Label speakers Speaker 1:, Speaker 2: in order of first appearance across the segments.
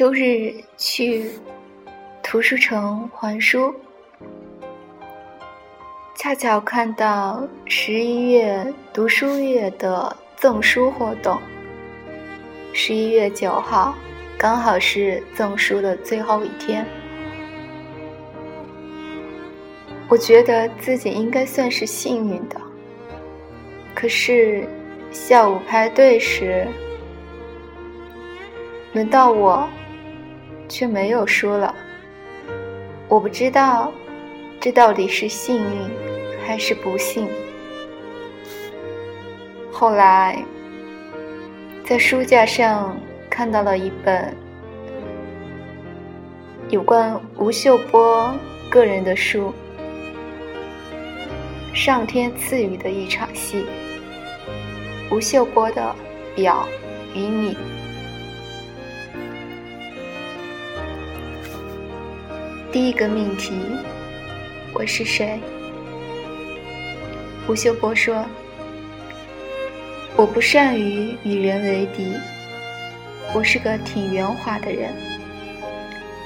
Speaker 1: 周日去图书城还书，恰巧看到十一月读书月的赠书活动。十一月九号刚好是赠书的最后一天，我觉得自己应该算是幸运的。可是下午排队时，轮到我，却没有书了。我不知道这到底是幸运还是不幸。后来。在书架上看到了一本有关吴秀波个人的书，《上天赐予的一场戏》。吴秀波的表与你。第一个命题：我是谁？吴秀波说。我不善于与人为敌，我是个挺圆滑的人。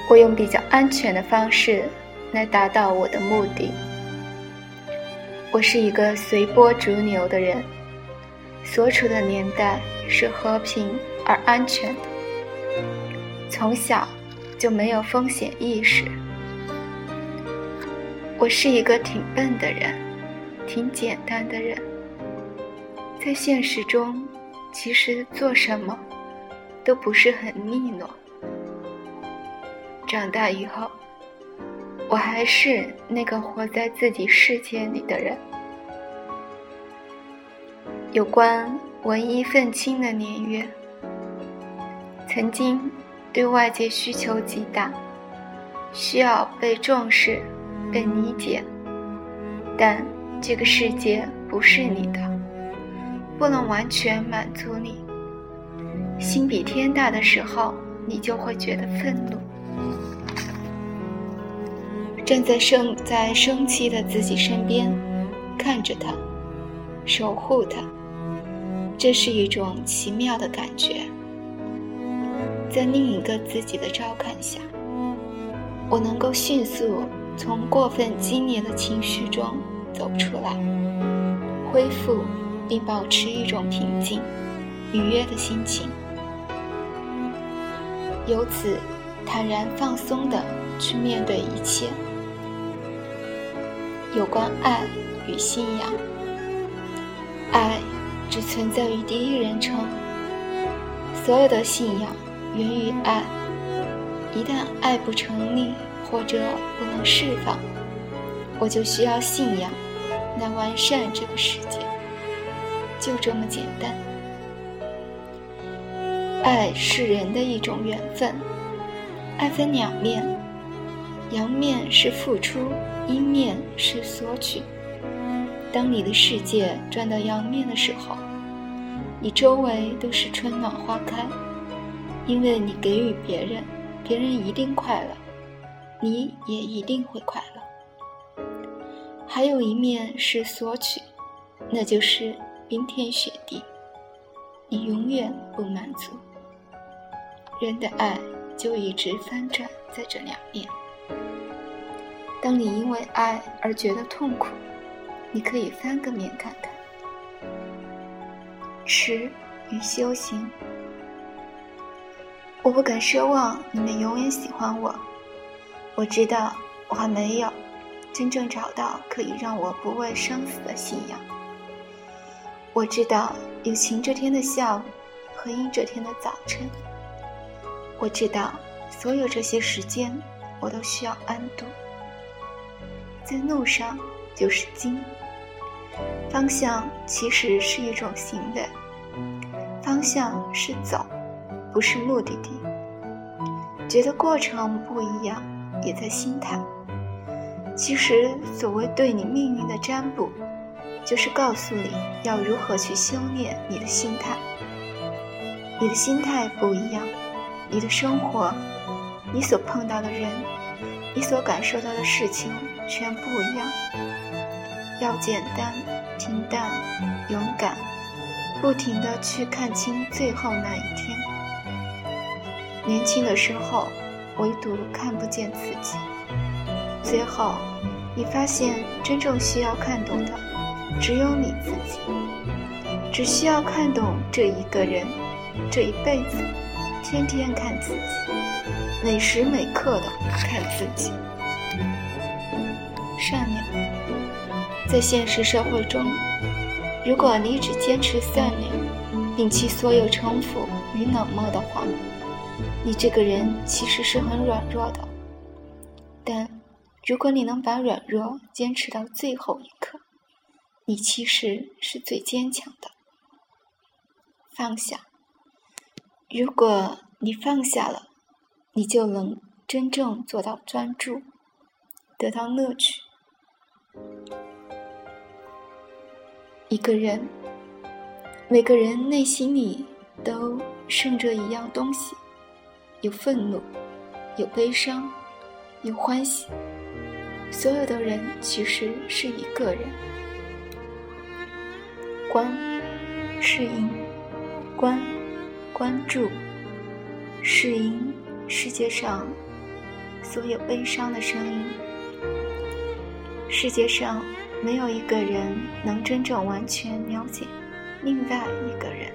Speaker 1: 我用比较安全的方式来达到我的目的。我是一个随波逐流的人，所处的年代是和平而安全的。从小就没有风险意识。我是一个挺笨的人，挺简单的人。在现实中，其实做什么都不是很利落。长大以后，我还是那个活在自己世界里的人。有关文艺愤青的年月，曾经对外界需求极大，需要被重视、被理解，但这个世界不是你的。不能完全满足你，心比天大的时候，你就会觉得愤怒。站在生在生气的自己身边，看着他，守护他，这是一种奇妙的感觉。在另一个自己的照看下，我能够迅速从过分激烈的情绪中走出来，恢复。并保持一种平静、愉悦的心情，由此坦然放松地去面对一切。有关爱与信仰，爱只存在于第一人称，所有的信仰源于爱。一旦爱不成立或者不能释放，我就需要信仰来完善这个世界。就这么简单。爱是人的一种缘分，爱分两面，阳面是付出，阴面是索取。当你的世界转到阳面的时候，你周围都是春暖花开，因为你给予别人，别人一定快乐，你也一定会快乐。还有一面是索取，那就是。冰天雪地，你永远不满足。人的爱就一直翻转在这两面。当你因为爱而觉得痛苦，你可以翻个面看看。持与修行，我不敢奢望你们永远喜欢我。我知道我还没有真正找到可以让我不畏生死的信仰。我知道有晴这天的下午和阴这天的早晨。我知道所有这些时间我都需要安度。在路上就是经，方向其实是一种行为，方向是走，不是目的地。觉得过程不一样，也在心态。其实所谓对你命运的占卜。就是告诉你要如何去修炼你的心态。你的心态不一样，你的生活，你所碰到的人，你所感受到的事情全不一样。要简单、平淡、勇敢，不停的去看清最后那一天。年轻的时候，唯独看不见自己。最后，你发现真正需要看懂的，只有你自己。只需要看懂这一个人，这一辈子，天天看自己，每时每刻的看自己。善良，在现实社会中，如果你只坚持善良，摒弃所有城府与冷漠的话，你这个人其实是很软弱的。但，如果你能把软弱坚持到最后一刻，你其实是最坚强的。放下，如果你放下了，你就能真正做到专注，得到乐趣。一个人，每个人内心里都盛着一样东西，有愤怒，有悲伤，有欢喜。所有的人其实是一个人。观，适应，观，关注，适应世界上所有悲伤的声音。世界上没有一个人能真正完全了解另外一个人。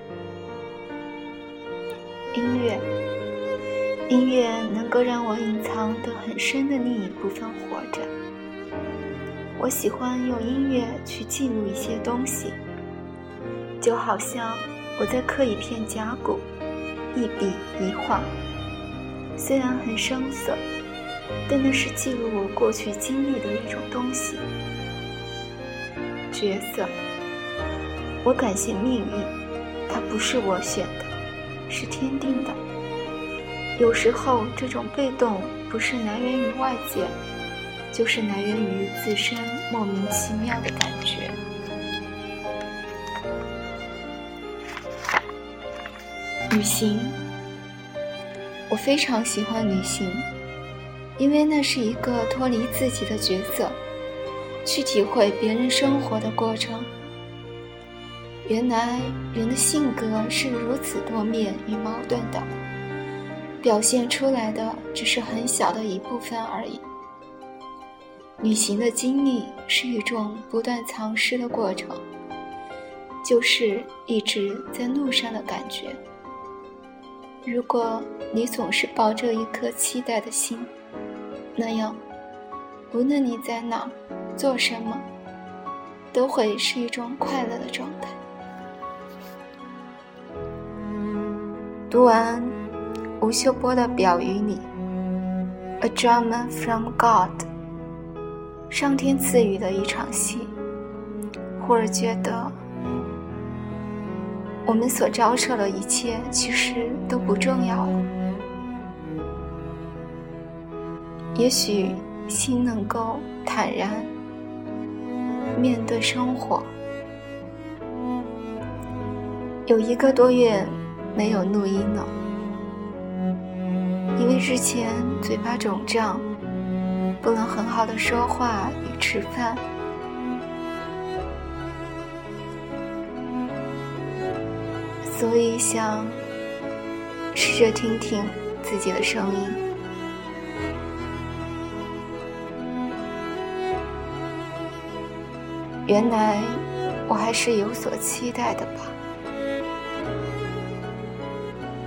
Speaker 1: 音乐，音乐能够让我隐藏得很深的另一部分活着。我喜欢用音乐去记录一些东西，就好像我在刻一片甲骨，一笔一画，虽然很生涩。但那是记录我过去经历的一种东西。角色，我感谢命运，它不是我选的，是天定的。有时候，这种被动不是来源于外界，就是来源于自身莫名其妙的感觉。旅行，我非常喜欢旅行。因为那是一个脱离自己的角色，去体会别人生活的过程。原来人的性格是如此多面与矛盾的，表现出来的只是很小的一部分而已。旅行的经历是一种不断尝试的过程，就是一直在路上的感觉。如果你总是抱着一颗期待的心，那样，无论你在哪做什么，都会是一种快乐的状态。读完吴秀波的表语里，“A drama from God”，上天赐予的一场戏，忽而觉得，我们所遭受的一切其实都不重要了。也许心能够坦然面对生活。有一个多月没有录音了，因为之前嘴巴肿胀，不能很好的说话与吃饭，所以想试着听听自己的声音。原来我还是有所期待的吧。